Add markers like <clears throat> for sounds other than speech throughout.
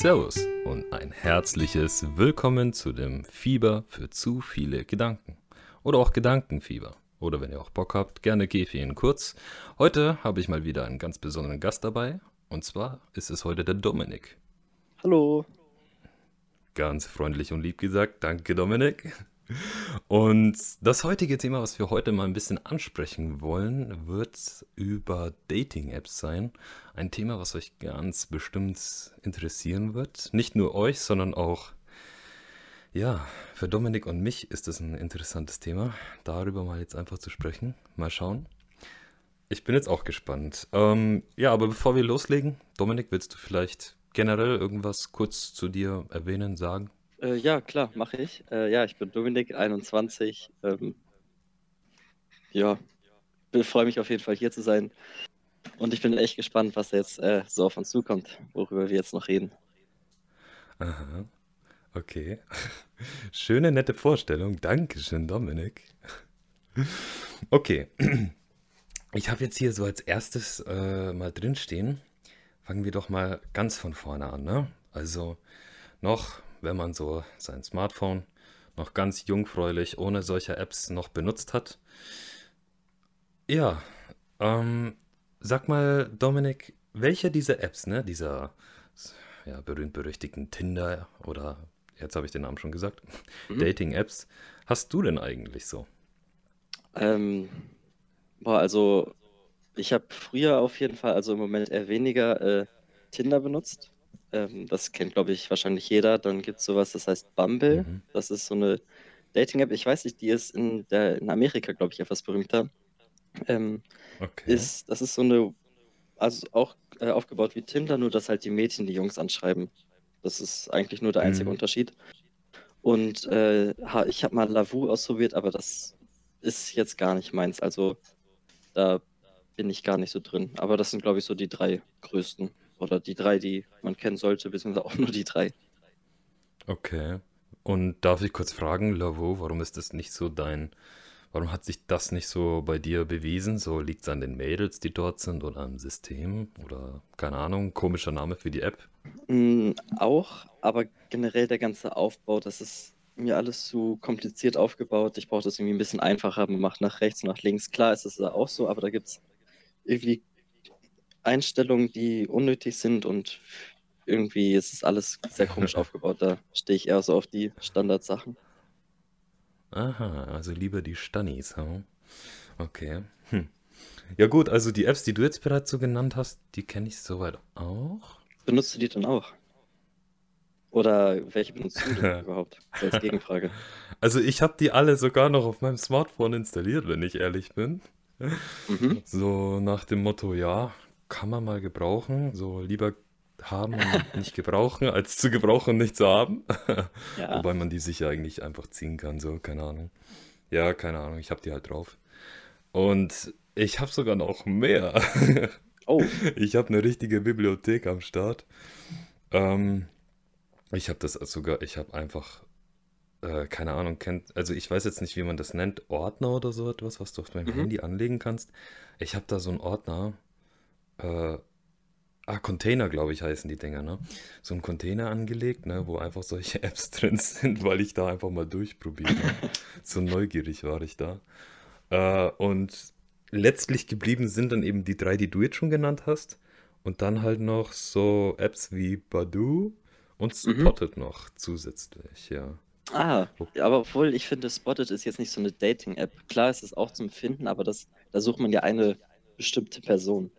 Servus und ein herzliches Willkommen zu dem Fieber für zu viele Gedanken. Oder auch Gedankenfieber. Oder wenn ihr auch Bock habt, gerne Gefi in kurz. Heute habe ich mal wieder einen ganz besonderen Gast dabei. Und zwar ist es heute der Dominik. Hallo. Ganz freundlich und lieb gesagt. Danke, Dominik. Und das heutige Thema, was wir heute mal ein bisschen ansprechen wollen, wird über Dating-Apps sein. Ein Thema, was euch ganz bestimmt interessieren wird. Nicht nur euch, sondern auch, ja, für Dominik und mich ist es ein interessantes Thema, darüber mal jetzt einfach zu sprechen. Mal schauen. Ich bin jetzt auch gespannt. Ähm, ja, aber bevor wir loslegen, Dominik, willst du vielleicht generell irgendwas kurz zu dir erwähnen, sagen? Äh, ja, klar, mache ich. Äh, ja, ich bin Dominik, 21. Ähm, ja, freue mich auf jeden Fall hier zu sein. Und ich bin echt gespannt, was jetzt äh, so auf uns zukommt, worüber wir jetzt noch reden. Aha, okay. <laughs> Schöne, nette Vorstellung. Dankeschön, Dominik. <laughs> Okay. <clears throat> Ich habe jetzt hier so als erstes äh, mal drinstehen. Fangen wir doch mal ganz von vorne an, ne? Also noch wenn man so sein Smartphone noch ganz jungfräulich ohne solche Apps noch benutzt hat. Ja, ähm, sag mal, Dominik, welche dieser Apps, ne, dieser ja, berühmt-berüchtigten Tinder oder jetzt habe ich den Namen schon gesagt, mhm. Dating-Apps, hast du denn eigentlich so? Ähm, boah, also ich habe früher auf jeden Fall, also im Moment eher weniger äh, Tinder benutzt. Ähm, das kennt, glaube ich, wahrscheinlich jeder. Dann gibt es sowas, das heißt Bumble. Mhm. Das ist so eine Dating-App. Ich weiß nicht, die ist in, der, in Amerika, glaube ich, etwas berühmter. Ähm, okay. ist, das ist so eine, also auch äh, aufgebaut wie Tinder, nur dass halt die Mädchen die Jungs anschreiben. Das ist eigentlich nur der einzige mhm. Unterschied. Und äh, ich habe mal Lavu ausprobiert, aber das ist jetzt gar nicht meins. Also da bin ich gar nicht so drin. Aber das sind, glaube ich, so die drei größten. Oder die drei, die man kennen sollte, beziehungsweise auch nur die drei. Okay. Und darf ich kurz fragen, Lavo, warum ist das nicht so dein, warum hat sich das nicht so bei dir bewiesen? So liegt es an den Mädels, die dort sind oder am System oder keine Ahnung, komischer Name für die App? Mm, auch, aber generell der ganze Aufbau, das ist mir alles zu kompliziert aufgebaut. Ich brauche das irgendwie ein bisschen einfacher. Man macht nach rechts, nach links. Klar ist es auch so, aber da gibt es irgendwie Einstellungen, die unnötig sind und irgendwie ist es alles sehr komisch <laughs> aufgebaut. Da stehe ich eher so auf die Standardsachen. Aha, also lieber die Stannis, hm? Okay. Hm. Ja gut, also die Apps, die du jetzt bereits so genannt hast, die kenne ich soweit auch. Benutzt du die dann auch? Oder welche benutzt du denn <laughs> überhaupt? Als Gegenfrage. <laughs> Also ich habe die alle sogar noch auf meinem Smartphone installiert, wenn ich ehrlich bin. Mhm. So nach dem Motto, ja, kann man mal gebrauchen. So lieber haben und nicht gebrauchen, <laughs> als zu gebrauchen und nicht zu haben. <laughs> Ja. Wobei man die sich ja eigentlich einfach ziehen kann, so, keine Ahnung. Ja, keine Ahnung, ich habe die halt drauf. Und ich habe sogar noch mehr. <laughs> Oh. Ich habe eine richtige Bibliothek am Start. Ähm, ich habe das sogar, ich habe einfach, äh, keine Ahnung, kennt, also ich weiß jetzt nicht, wie man das nennt, Ordner oder so etwas, was du auf deinem mhm. Handy anlegen kannst. Ich habe da so einen Ordner, äh, ah, Container, glaube ich, heißen die Dinger, ne? So ein Container angelegt, ne, wo einfach solche <laughs> Apps drin sind, weil ich da einfach mal durchprobiert habe. <laughs> so neugierig war ich da. Äh, und letztlich geblieben sind dann eben die drei, die du jetzt schon genannt hast. Und dann halt noch so Apps wie Badu und mhm. Spotted mhm. noch zusätzlich, ja. Ah, aber obwohl ich finde, Spotted ist jetzt nicht so eine Dating-App. Klar ist es auch zum Finden, aber das, da sucht man ja eine bestimmte Person.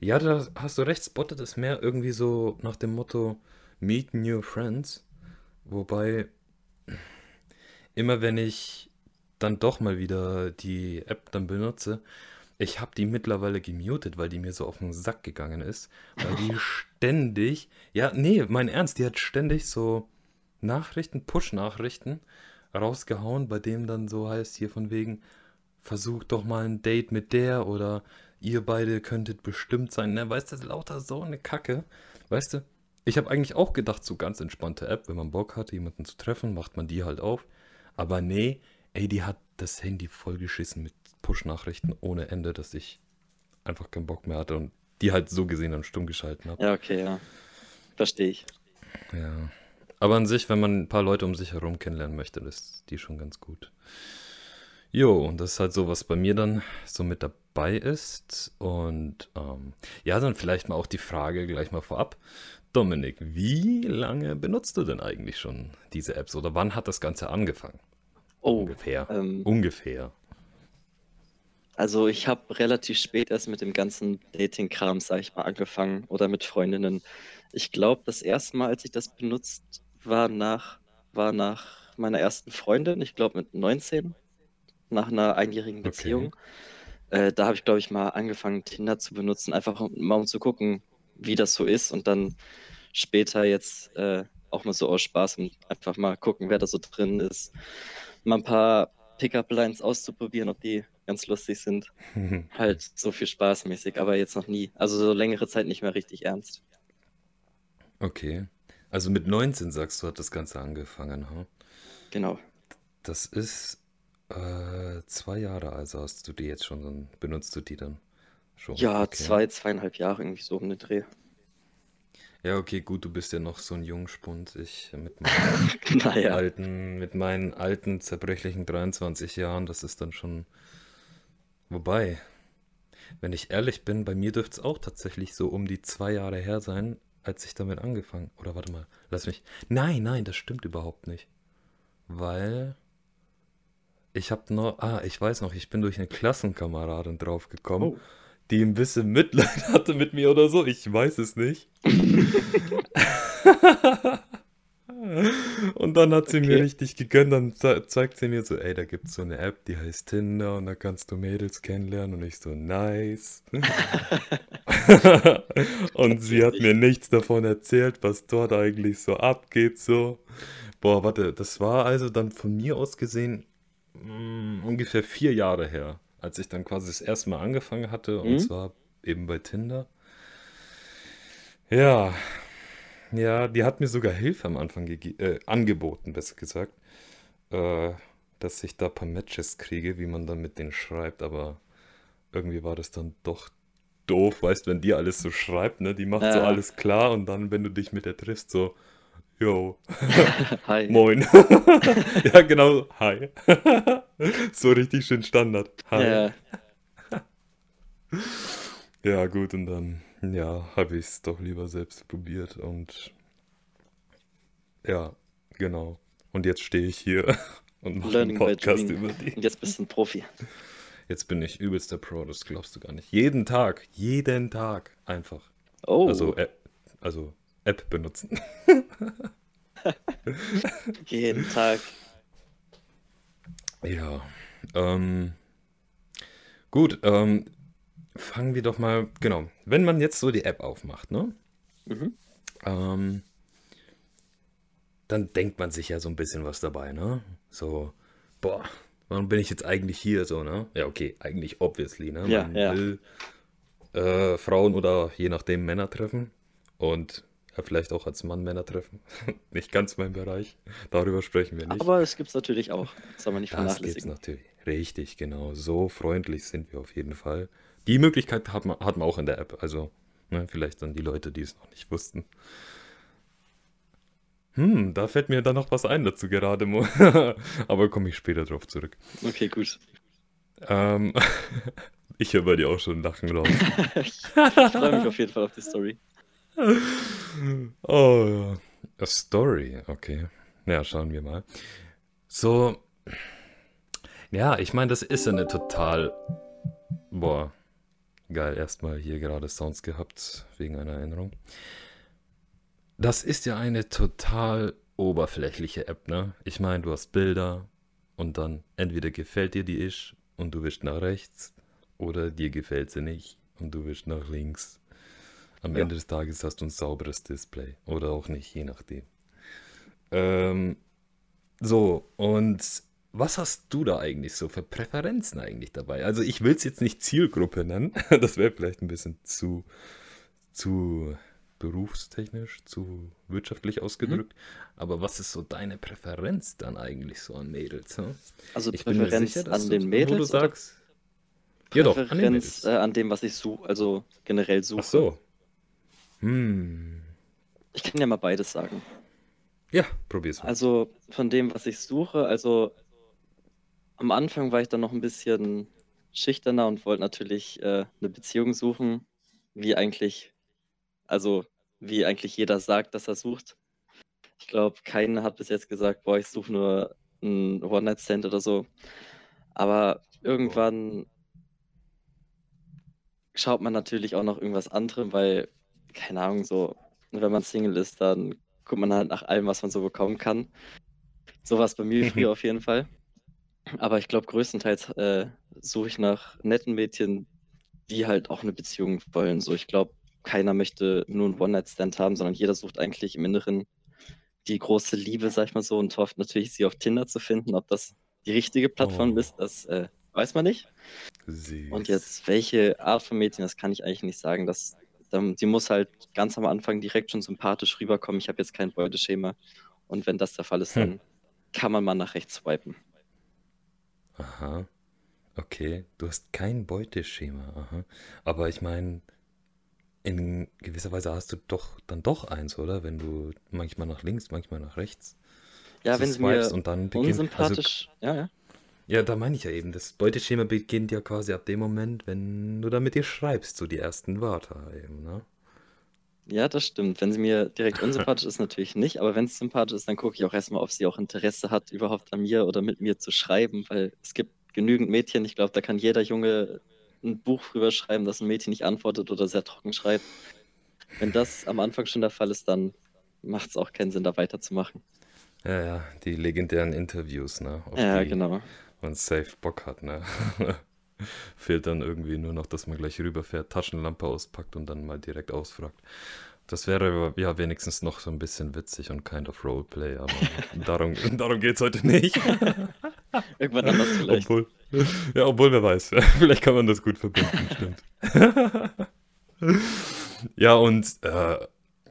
Ja, da hast du recht, Spotted ist mehr irgendwie so nach dem Motto Meet New Friends. Wobei, immer wenn ich dann doch mal wieder die App dann benutze, ich habe die mittlerweile gemutet, weil die mir so auf den Sack gegangen ist. Weil die <laughs> ständig, ja, nee, mein Ernst, die hat ständig so Nachrichten, Push-Nachrichten rausgehauen, bei dem dann so heißt hier von wegen, versuch doch mal ein Date mit der oder ihr beide könntet bestimmt sein. Ne, weißt du, lauter so eine Kacke. Weißt du, ich habe eigentlich auch gedacht, so ganz entspannte App, wenn man Bock hat, jemanden zu treffen, macht man die halt auf. Aber nee, ey, die hat das Handy vollgeschissen mit Push-Nachrichten ohne Ende, dass ich einfach keinen Bock mehr hatte und die halt so gesehen dann stumm geschalten habe. Ja, okay, ja. Verstehe ich. Ja. Aber an sich, wenn man ein paar Leute um sich herum kennenlernen möchte, ist die schon ganz gut. Jo, und das ist halt so, was bei mir dann so mit dabei ist. Und ähm, ja, dann vielleicht mal auch die Frage gleich mal vorab. Dominik, wie lange benutzt du denn eigentlich schon diese Apps oder wann hat das Ganze angefangen? Oh, Ungefähr. ähm, Ungefähr. also ich habe relativ spät erst mit dem ganzen Dating-Kram, sag ich mal, angefangen oder mit Freundinnen. Ich glaube, das erste Mal, als ich das benutzt, war nach, war nach meiner ersten Freundin, ich glaube mit 19, nach einer einjährigen Okay. Äh, da habe ich, glaube ich, mal angefangen, Tinder zu benutzen, einfach mal um zu gucken, wie das so ist und dann später jetzt äh, auch mal so aus Spaß und einfach mal gucken, wer da so drin ist. Mal ein paar Pickup-Lines auszuprobieren, ob die ganz lustig sind. <laughs> Halt so viel spaßmäßig, aber jetzt noch nie. Also so längere Zeit nicht mehr richtig ernst. Okay. Also mit 19 sagst du, hat das Ganze angefangen, ha? Genau. Das ist äh, zwei Jahre, also hast du die jetzt schon, dann benutzt du die dann schon. Ja, Okay. zwei, zweieinhalb Jahre irgendwie so um den Dreh. Ja, okay, gut, du bist ja noch so ein Jungspund. Ich mit meinen <laughs> Naja. alten, mit meinen alten, zerbrechlichen 23 Jahren, das ist dann schon. Wobei, wenn ich ehrlich bin, bei mir dürfte es auch tatsächlich so um die zwei Jahre her sein, als ich damit angefangen. Oder warte mal, lass mich. Nein, nein, das stimmt überhaupt nicht. Weil ich habe noch, ah, ich weiß noch, ich bin durch eine Klassenkameradin draufgekommen, Oh. die ein bisschen Mitleid <laughs> hatte mit mir oder so. Ich weiß es nicht. <laughs> Und dann hat sie mir Okay. richtig gegönnt, dann ze zeigt sie mir so, ey, da gibt's so eine App, die heißt Tinder und da kannst du Mädels kennenlernen und ich so, nice. <laughs> Und sie hat mir nichts davon erzählt, was dort eigentlich so abgeht, so. Boah, warte, das war also dann von mir aus gesehen mm, ungefähr vier Jahre her, als ich dann quasi das erste Mal angefangen hatte und Mhm. zwar eben bei Tinder. Ja, ja, die hat mir sogar Hilfe am Anfang äh, angeboten, besser gesagt, äh, dass ich da ein paar Matches kriege, wie man dann mit denen schreibt, aber irgendwie war das dann doch doof, weißt, wenn die alles so schreibt, ne, die macht so Ja. alles klar und dann, wenn du dich mit der triffst, so, yo, <laughs> Hi. moin. <laughs> Ja, genau, hi. <laughs> So richtig schön Standard. Hi. Ja, Ja, gut, und dann, ja, habe ich es doch lieber selbst probiert und ja, genau. Und jetzt stehe ich hier und mache einen Podcast über die. Und jetzt bist du ein Profi. Jetzt bin ich übelster Pro, das glaubst du gar nicht. Jeden Tag, jeden Tag einfach. Oh, Also, App, also App benutzen. <laughs> jeden Tag. Ja, ähm, gut, ähm, fangen wir doch mal, genau, wenn man jetzt so die App aufmacht, ne? Mhm. Ähm, dann denkt man sich ja so ein bisschen was dabei, ne? So, boah, warum bin ich jetzt eigentlich hier so, ne? Ja, okay, eigentlich obviously, ne? Ja, Man ja. will äh, Frauen oder je nachdem Männer treffen und ja, vielleicht auch als Mann Männer treffen. <laughs> Nicht ganz mein Bereich, darüber sprechen wir nicht. Aber es gibt's natürlich auch. Das soll man nicht Das gibt's vernachlässigen. natürlich. Richtig, genau. So freundlich sind wir auf jeden Fall. Die Möglichkeit hat man, hat man auch in der App. Also, ne, vielleicht dann die Leute, die es noch nicht wussten. Hm, da fällt mir dann noch was ein dazu gerade. Mo. <laughs> Aber komme ich später drauf zurück. Okay, gut. Ähm, <laughs> ich höre bei dir auch schon Lachen raus. ich freue mich auf jeden Fall auf die Story. Oh. A Story, okay. Ja, schauen wir mal. So, ja, ich meine, das ist eine total, boah, geil, erstmal hier gerade Sounds gehabt, wegen einer Erinnerung. Das ist ja eine total oberflächliche App, ne? Ich meine, du hast Bilder und dann entweder gefällt dir die ich und du wischst nach rechts oder dir gefällt sie nicht und du wischst nach links. Am Ja. Ende des Tages hast du ein sauberes Display oder auch nicht, je nachdem. Ähm, so, und was hast du da eigentlich so für Präferenzen eigentlich dabei? Also ich will es jetzt nicht Zielgruppe nennen, <laughs> das wäre vielleicht ein bisschen zu, zu berufstechnisch, zu wirtschaftlich ausgedrückt. Aber was ist so deine Präferenz dann eigentlich so an Mädels? Hm? Also Ich bin mir Präferenz sicher, dass an du, den wo du Mädels sagst, ja doch, an den Präferenz Mädels. äh, an dem, was ich suche, also generell Ach suche. so. Hm. Ich kann ja mal beides sagen. Ja, probier's mal. Also von dem, was ich suche, also am Anfang war ich dann noch ein bisschen schüchterner und wollte natürlich äh, eine Beziehung suchen, wie eigentlich, also wie eigentlich jeder sagt, dass er sucht. Ich glaube, keiner hat bis jetzt gesagt, boah, ich suche nur ein One-Night-Stand oder so. Aber irgendwann schaut man natürlich auch noch irgendwas anderem, weil, keine Ahnung, so, wenn man Single ist, dann guckt man halt nach allem, was man so bekommen kann. So war es bei mir <laughs> früher auf jeden Fall. Aber ich glaube, größtenteils äh, suche ich nach netten Mädchen, die halt auch eine Beziehung wollen. So, ich glaube, keiner möchte nur einen One-Night-Stand haben, sondern jeder sucht eigentlich im Inneren die große Liebe, sag ich mal so, und hofft natürlich, sie auf Tinder zu finden. Ob das die richtige Plattform oh. ist, das äh, weiß man nicht. Süß. Und jetzt, welche Art von Mädchen, das kann ich eigentlich nicht sagen. Das, die muss halt ganz am Anfang direkt schon sympathisch rüberkommen. Ich habe jetzt kein Beuteschema. Und wenn das der Fall ist, hm. dann kann man mal nach rechts swipen. Aha. Okay, du hast kein Beuteschema. Aha. Aber ich meine, in gewisser Weise hast du doch dann doch eins, oder? Wenn du manchmal nach links, manchmal nach rechts. Ja, wenn es mir und dann beginnt, also unsympathisch, also, ja, ja. Ja, da meine ich ja eben, das Beuteschema beginnt ja quasi ab dem Moment, wenn du da mit dir schreibst, so die ersten Wörter eben, ne? Ja, das stimmt. Wenn sie mir direkt unsympathisch ist, natürlich nicht, aber wenn es sympathisch ist, dann gucke ich auch erstmal, ob sie auch Interesse hat, überhaupt an mir oder mit mir zu schreiben, weil es gibt genügend Mädchen, ich glaube, da kann jeder Junge ein Buch drüber schreiben, dass ein Mädchen nicht antwortet oder sehr trocken schreibt. Wenn das am Anfang schon der Fall ist, dann macht es auch keinen Sinn, da weiterzumachen. Ja, ja, die legendären Interviews, ne? Auf ja, genau. Man safe Bock hat, ne? <laughs> Fehlt dann irgendwie nur noch, dass man gleich rüberfährt, Taschenlampe auspackt und dann mal direkt ausfragt. Das wäre ja wenigstens noch so ein bisschen witzig und kind of Roleplay, aber <laughs> darum, darum geht es heute nicht. <laughs> Irgendwann anders vielleicht. Obwohl, ja, obwohl wer weiß. vielleicht kann man das gut verbinden, stimmt. ja, und äh,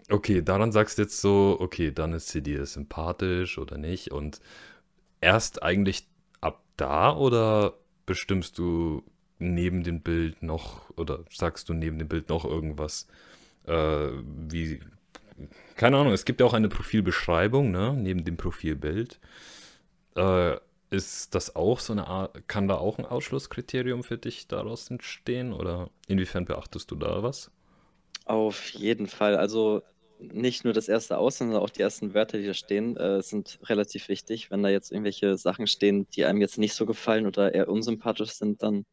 okay, daran sagst du jetzt so, okay, dann ist sie dir sympathisch oder nicht und erst eigentlich da oder bestimmst du neben dem Bild noch oder sagst du neben dem Bild noch irgendwas? Äh, wie, keine Ahnung, es gibt ja auch eine Profilbeschreibung, ne, neben dem Profilbild. Äh, ist das auch so eine Art, kann da auch ein Ausschlusskriterium für dich daraus entstehen oder inwiefern beachtest du da was? Auf jeden Fall. Also nicht nur das erste Aus, sondern auch die ersten Wörter, die da stehen, äh, sind relativ wichtig. Wenn da jetzt irgendwelche Sachen stehen, die einem jetzt nicht so gefallen oder eher unsympathisch sind, dann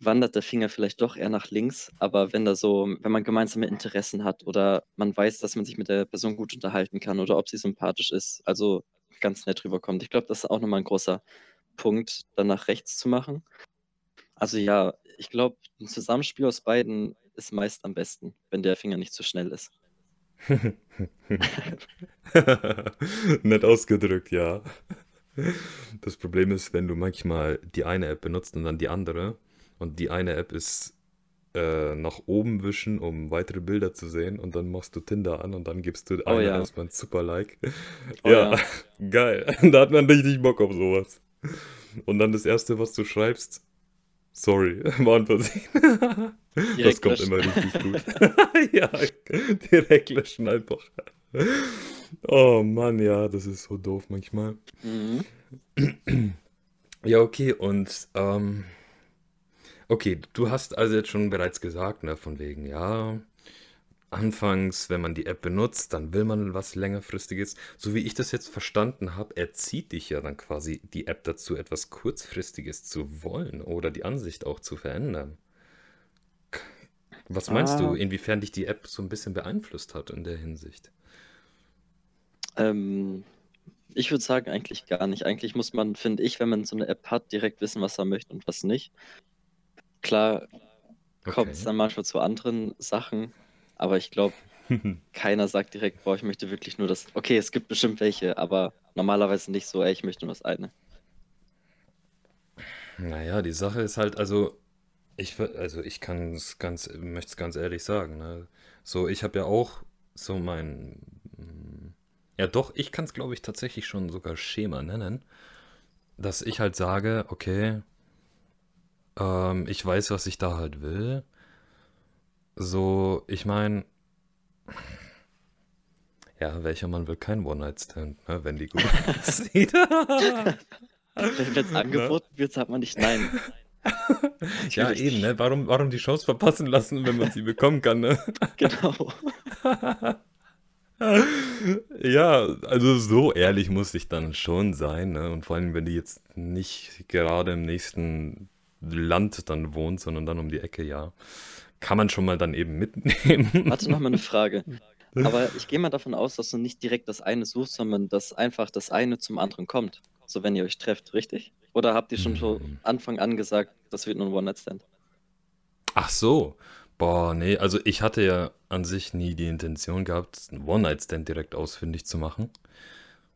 wandert der Finger vielleicht doch eher nach links. Aber wenn da so, wenn man gemeinsame Interessen hat oder man weiß, dass man sich mit der Person gut unterhalten kann oder ob sie sympathisch ist, also ganz nett rüberkommt. Ich glaube, das ist auch nochmal ein großer Punkt, dann nach rechts zu machen. Also ja, ich glaube, ein Zusammenspiel aus beiden ist meist am besten, wenn der Finger nicht zu schnell ist. <laughs> Nett ausgedrückt, ja. Das Problem ist, wenn du manchmal die eine App benutzt und dann die andere und die eine App ist äh, nach oben wischen, um weitere Bilder zu sehen und dann machst du Tinder an und dann gibst du oh, ja. erstmal ein super Like. Oh, ja, ja, <laughs> geil. <laughs> Da hat man richtig Bock auf sowas. Und dann das erste, was du schreibst, sorry, <laughs> war ein Versehen. das kommt immer richtig gut. <laughs> ja, direkt löschen einfach. Oh Mann, ja, das ist so doof manchmal. Mhm. Ja, okay, und ähm, Okay, du hast also jetzt schon bereits gesagt, ne, von wegen, ja, anfangs, wenn man die App benutzt, dann will man was längerfristiges. So wie ich das jetzt verstanden habe, erzieht dich ja dann quasi die App dazu, etwas kurzfristiges zu wollen oder die Ansicht auch zu verändern. Was meinst ah. du, inwiefern dich die App so ein bisschen beeinflusst hat in der Hinsicht? Ähm, ich würde sagen, eigentlich gar nicht. Eigentlich muss man, finde ich, wenn man so eine App hat, direkt wissen, was er möchte und was nicht. Klar kommt es dann manchmal zu anderen Sachen, aber ich glaube, <laughs> keiner sagt direkt, boah, ich möchte wirklich nur das. Okay, es gibt bestimmt welche, aber normalerweise nicht so, ey, ich möchte nur das eine. Naja, die Sache ist halt, also ich, also ich kann es ganz, möchte es ganz ehrlich sagen, ne? So, ich habe ja auch so mein, ja doch, ich kann es glaube ich tatsächlich schon sogar Schema nennen, dass ich halt sage, okay, ähm, ich weiß, was ich da halt will. So, ich meine, Ja, welcher Mann will kein One-Night-Stand, ne, wenn die gut <laughs> aussieht? Wenn es angeboten wird, sagt man nicht nein. <laughs> Ja, eben, ne? Warum, warum die Chance verpassen lassen, wenn man sie bekommen kann, ne? <laughs> Genau. Ja, also so ehrlich muss ich dann schon sein, ne? Und vor allem, wenn die jetzt nicht gerade im nächsten Land dann wohnt, sondern dann um die Ecke, ja, kann man schon mal dann eben mitnehmen. <laughs> Warte noch mal eine Frage. <laughs> Aber ich gehe mal davon aus, dass du nicht direkt das eine suchst, sondern dass einfach das eine zum anderen kommt. So, wenn ihr euch trefft, richtig? Oder habt ihr schon von Hm. Anfang an gesagt, das wird nur ein One-Night-Stand? Ach so. Boah, nee, also ich hatte ja an sich nie die Intention gehabt, einen One-Night-Stand direkt ausfindig zu machen.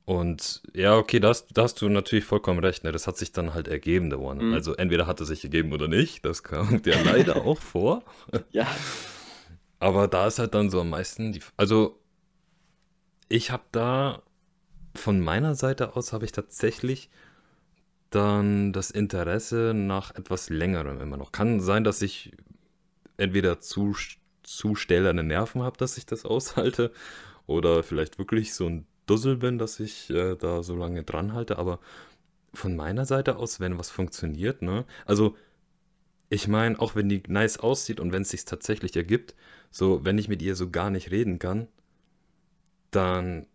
Und ja, okay, da hast, da hast du natürlich vollkommen recht, ne? Das hat sich dann halt ergeben, der One. Mhm. Also entweder hat es sich ergeben oder nicht, das kommt ja leider <laughs> auch vor. Ja, Aber da ist halt dann so am meisten die. Also, ich habe da von meiner Seite aus habe ich tatsächlich dann das Interesse nach etwas längerem immer noch. Kann sein, dass ich entweder zu, zu stählerne Nerven habe, dass ich das aushalte, oder vielleicht wirklich so ein Dussel bin, dass ich äh, da so lange dran halte. Aber von meiner Seite aus, wenn was funktioniert, ne? Also, ich meine, auch wenn die nice aussieht und wenn es sich tatsächlich ergibt, so, wenn ich mit ihr so gar nicht reden kann, dann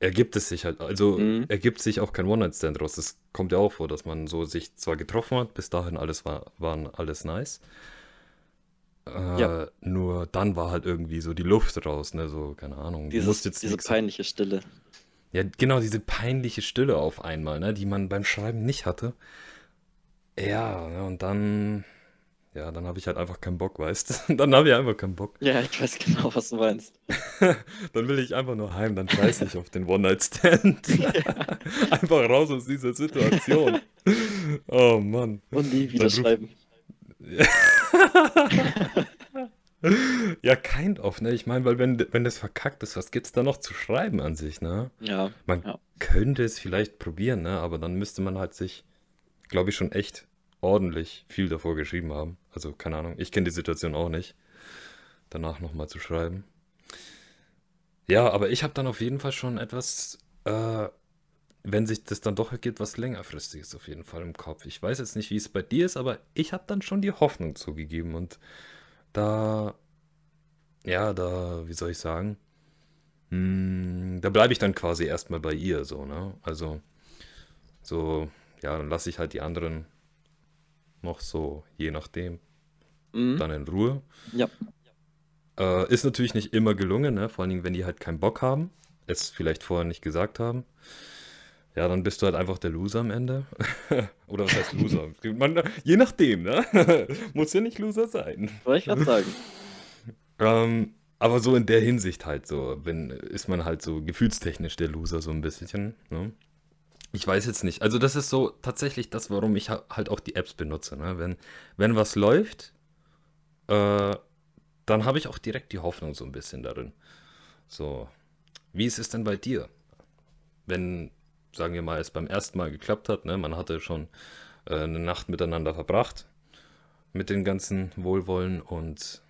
ergibt es sich halt, also Mhm. ergibt sich auch kein One-Night-Stand raus. Das kommt ja auch vor, dass man so sich zwar getroffen hat, bis dahin alles war, waren alles nice. Ja. Äh, nur dann war halt irgendwie so die Luft raus, ne? So, keine Ahnung. Dieses, jetzt diese peinliche Stille. Ja, genau, diese peinliche Stille auf einmal, ne? Die man beim Schreiben nicht hatte. Ja, ne, und dann, ja, dann habe ich halt einfach keinen Bock, weißt du? <laughs> Dann habe ich einfach keinen Bock. Ja, ich weiß genau, was du meinst. <laughs> Dann will ich einfach nur heim, dann scheiße ich auf den One-Night-Stand. <laughs> Einfach raus aus dieser Situation. Oh Mann. Und nie wieder Dann ruf, schreiben. <laughs> ja, kind of, ne? Ich meine, weil wenn, wenn das verkackt ist, was gibt's da noch zu schreiben an sich, ne? Ja, Man ja. könnte es vielleicht probieren, ne? Aber dann müsste man halt sich, glaube ich, schon echt ordentlich viel davor geschrieben haben. Also, keine Ahnung, ich kenne die Situation auch nicht, danach nochmal zu schreiben. Ja, aber ich habe dann auf jeden Fall schon etwas, äh, wenn sich das dann doch ergibt, was längerfristiges auf jeden Fall im Kopf. Ich weiß jetzt nicht, wie es bei dir ist, aber ich habe dann schon die Hoffnung zugegeben und da, ja, da, wie soll ich sagen, hm, da bleibe ich dann quasi erstmal bei ihr, so, ne? Also, so, ja, dann lasse ich halt die anderen noch so, je nachdem, Mhm. dann in Ruhe. Ja, Äh, ist natürlich nicht immer gelungen, ne? Vor allen Dingen, wenn die halt keinen Bock haben, es vielleicht vorher nicht gesagt haben. Ja, dann bist du halt einfach der Loser am Ende. <laughs> Oder was heißt Loser? Man, je nachdem, ne? <laughs> Muss ja nicht Loser sein. wollte ich gerade sagen. Ähm, aber so in der Hinsicht halt so, wenn, ist man halt so gefühlstechnisch der Loser so ein bisschen, ne? Ich weiß jetzt nicht. Also das ist so tatsächlich das, warum ich ha- halt auch die Apps benutze, ne? Wenn, wenn was läuft, äh, dann habe ich auch direkt die Hoffnung so ein bisschen darin. So, wie ist es denn bei dir? Wenn, sagen wir mal, es beim ersten Mal geklappt hat, ne? Man hatte schon äh, eine Nacht miteinander verbracht mit den ganzen Wohlwollen und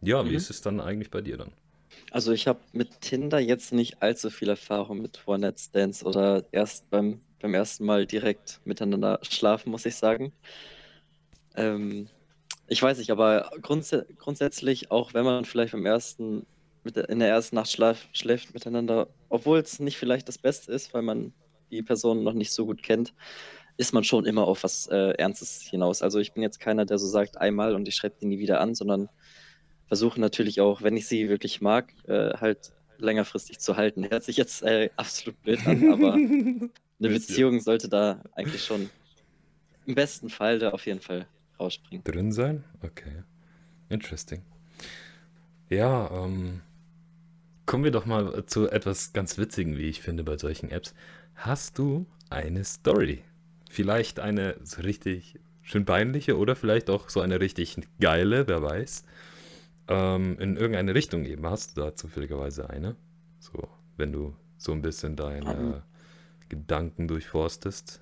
ja, wie Mhm. ist es dann eigentlich bei dir dann? Also ich habe mit Tinder jetzt nicht allzu viel Erfahrung mit One-Night-Stands oder erst beim, beim ersten Mal direkt miteinander schlafen, muss ich sagen. Ähm, ich weiß nicht, aber grundsä grundsätzlich, auch wenn man vielleicht beim ersten, mit in der ersten Nacht schlaf, schläft miteinander, obwohl es nicht vielleicht das Beste ist, weil man die Person noch nicht so gut kennt, ist man schon immer auf was äh, Ernstes hinaus. Also ich bin jetzt keiner, der so sagt, einmal und ich schreibe die nie wieder an, sondern versuche natürlich auch, wenn ich sie wirklich mag, äh, halt längerfristig zu halten. Hört sich jetzt äh, absolut blöd an, aber <laughs> eine. Beziehung sollte da eigentlich schon im besten Fall da auf jeden Fall rausspringen. Drin sein? Okay. Interesting. Ja, ähm, kommen wir doch mal zu etwas ganz Witzigen, wie ich finde, bei solchen Apps. Hast du eine Story? Vielleicht eine so richtig schön peinliche oder vielleicht auch so eine richtig geile, wer weiß. Ähm, in irgendeine Richtung eben. Hast du da zufälligerweise eine? So, wenn du so ein bisschen Ähm, deine Gedanken durchforstest.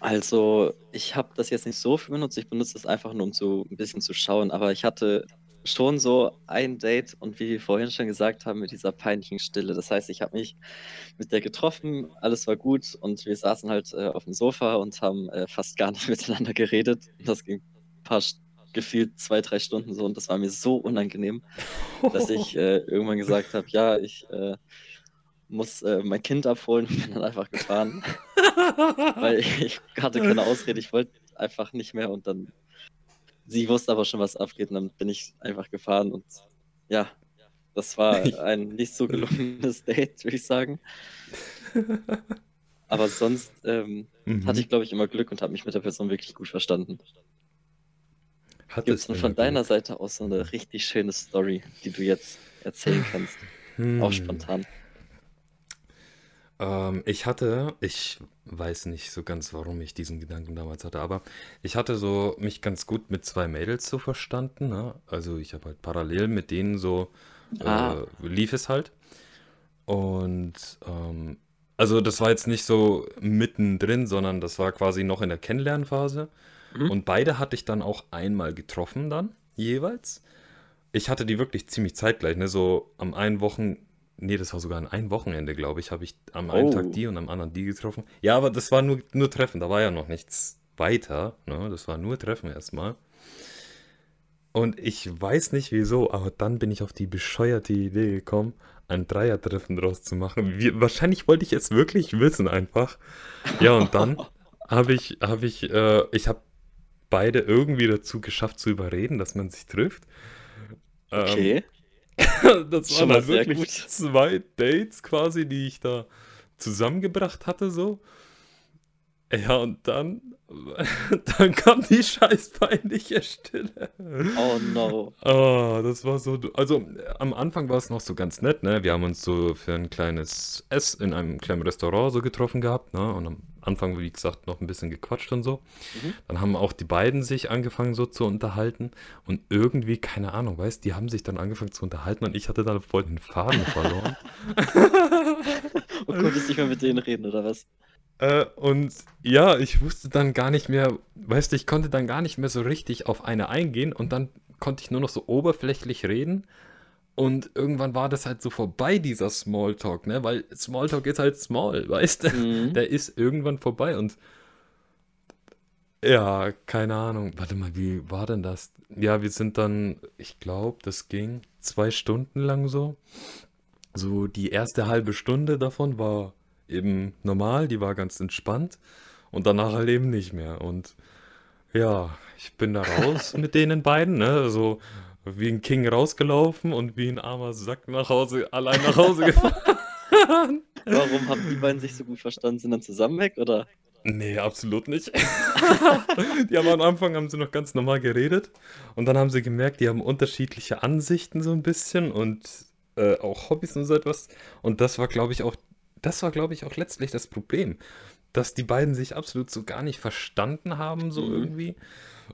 Also, ich habe das jetzt nicht so viel benutzt. Ich benutze das einfach nur, um so ein bisschen zu schauen. Aber ich hatte schon so ein Date und wie wir vorhin schon gesagt haben, mit dieser peinlichen Stille. Das heißt, ich habe mich mit der getroffen, alles war gut und wir saßen halt äh, auf dem Sofa und haben äh, fast gar nicht <laughs> miteinander geredet. Das ging ein paar gefühlt zwei, drei Stunden so und das war mir so unangenehm, dass ich äh, <laughs> irgendwann gesagt habe, ja, ich äh, muss äh, mein Kind abholen und bin dann einfach gefahren. <laughs> Weil ich hatte keine Ausrede, ich wollte einfach nicht mehr und dann sie wusste aber schon, was abgeht und dann bin ich einfach gefahren und ja, das war <laughs> ein nicht so gelungenes Date, würde ich sagen. <laughs> Aber sonst ähm, mhm. hatte ich, glaube ich, immer Glück und habe mich mit der Person wirklich gut verstanden. Gibt es von deiner Glück? Seite aus so eine richtig schöne Story, die du jetzt erzählen kannst? Hm. Auch spontan. Ähm, ich hatte, ich weiß nicht so ganz, warum ich diesen Gedanken damals hatte, aber ich hatte so mich ganz gut mit zwei Mädels so verstanden. Ne? Also ich habe halt parallel mit denen so ah. äh, lief es halt. Und ähm, also das war jetzt nicht so mittendrin, sondern das war quasi noch in der Kennenlernphase. Mhm. Und beide hatte ich dann auch einmal getroffen dann jeweils. Ich hatte die wirklich ziemlich zeitgleich, ne? So am einen Wochen Nee, das war sogar an einem Wochenende, glaube ich, habe ich am einen Tag oh. die und am anderen die getroffen. Ja, aber das war nur, nur Treffen, da war ja noch nichts weiter. Ne? Das war nur Treffen erstmal. Und ich weiß nicht wieso, aber dann bin ich auf die bescheuerte Idee gekommen, ein Dreier-Treffen draus zu machen. Wie, wahrscheinlich wollte ich es wirklich wissen einfach. Ja, und dann <laughs> habe ich, habe ich, äh, ich habe beide irgendwie dazu geschafft zu überreden, dass man sich trifft. Ähm, <laughs> das waren dann wirklich gut. zwei Dates quasi, die ich da zusammengebracht hatte, so. Ja, und dann, <laughs> dann kam die scheiß peinliche Stille. Oh no. Oh, das war so, also am Anfang war es noch so ganz nett, ne? Wir haben uns so für ein kleines Ess in einem kleinen Restaurant so getroffen gehabt, ne? Und am Anfang, wie gesagt, noch ein bisschen gequatscht und so. Mhm. Dann haben auch die beiden sich angefangen so zu unterhalten und irgendwie, keine Ahnung, weißt, die haben sich dann angefangen zu unterhalten und ich hatte dann voll den Faden <laughs> verloren. und konntest nicht mehr mit denen reden, oder was? Äh, und ja, ich wusste dann gar nicht mehr, weißt du, ich konnte dann gar nicht mehr so richtig auf eine eingehen und dann konnte ich nur noch so oberflächlich reden und irgendwann war das halt so vorbei, dieser Smalltalk, ne? Weil Smalltalk ist halt small, <laughs> weißt du? Mhm. Der ist irgendwann vorbei und ja, keine Ahnung. Warte mal, wie war denn das? Ja, wir sind dann, ich glaube, das ging zwei Stunden lang so. So die erste halbe Stunde davon war eben normal, die war ganz entspannt und danach halt eben nicht mehr. Und ja, ich bin da raus <laughs> mit denen beiden, ne? Also wie ein King rausgelaufen und wie ein armer Sack nach Hause, allein nach Hause <laughs> gefahren. Warum haben die beiden sich so gut verstanden? Sind dann zusammen weg oder? Nee, absolut nicht. <laughs> die haben am Anfang haben sie noch ganz normal geredet und dann haben sie gemerkt, die haben unterschiedliche Ansichten so ein bisschen und äh, auch Hobbys und so etwas. Und das war, glaube ich, auch, das war, glaube ich, auch letztlich das Problem, dass die beiden sich absolut so gar nicht verstanden haben, so mhm. irgendwie.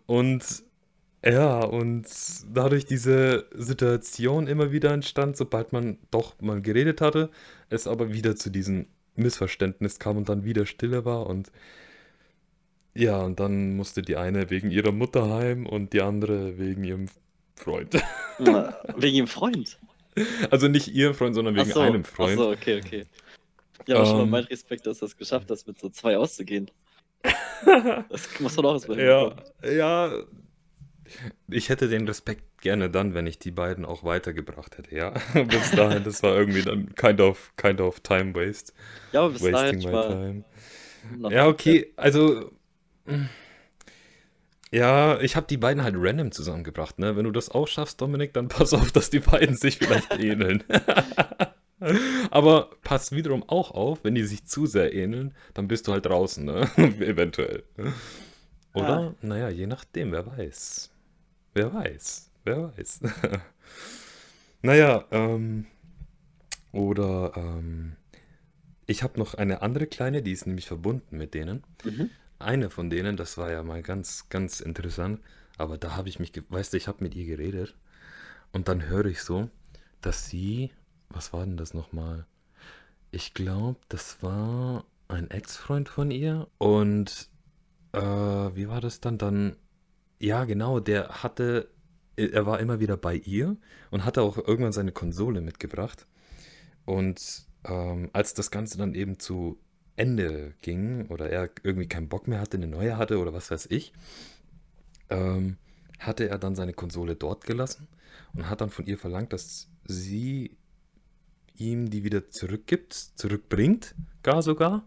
Und ja, und dadurch diese Situation immer wieder entstand, sobald man doch mal geredet hatte, es aber wieder zu diesem Missverständnis kam und dann wieder Stille war und ja, und dann musste die eine wegen ihrer Mutter heim und die andere wegen ihrem Freund. wegen ihrem Freund? Also nicht ihrem Freund, sondern wegen so, einem Freund. Ach so, okay, okay. Ja, aber ähm, schon mal ähm. mein Respekt, dass du es geschafft hast, mit so zwei auszugehen. <laughs> das muss man auch erstmal Ja, ja, ich hätte den Respekt gerne dann, wenn ich die beiden auch weitergebracht hätte, ja. <laughs> bis dahin, das war irgendwie dann kind of, kind of time waste. Ja, aber bis Wasting dahin my time. Ja, okay, also. Ja, ich habe die beiden halt random zusammengebracht, ne? Wenn du das auch schaffst, Dominik, dann <laughs> pass auf, dass die beiden sich vielleicht <laughs> ähneln. Aber pass wiederum auch auf, wenn die sich zu sehr ähneln, dann bist du halt draußen, ne? Eventuell. Oder? Ja. Naja, je nachdem, wer weiß. Wer weiß, wer weiß. <laughs> naja, ähm, oder ähm, ich habe noch eine andere kleine, die ist nämlich verbunden mit denen. Mhm. Eine von denen, das war ja mal ganz, ganz interessant, aber da habe ich mich, weißt du, ich habe mit ihr geredet und dann höre ich so, dass sie, was war denn das nochmal? Ich glaube, das war ein Ex-Freund von ihr und äh, wie war das dann? Dann ja, genau, der hatte er war immer wieder bei ihr und hatte auch irgendwann seine Konsole mitgebracht. Und ähm, als das Ganze dann eben zu Ende ging oder er irgendwie keinen Bock mehr hatte, eine neue hatte oder was weiß ich, ähm, hatte er dann seine Konsole dort gelassen und hat dann von ihr verlangt, dass sie ihm die wieder zurückgibt, zurückbringt, gar sogar.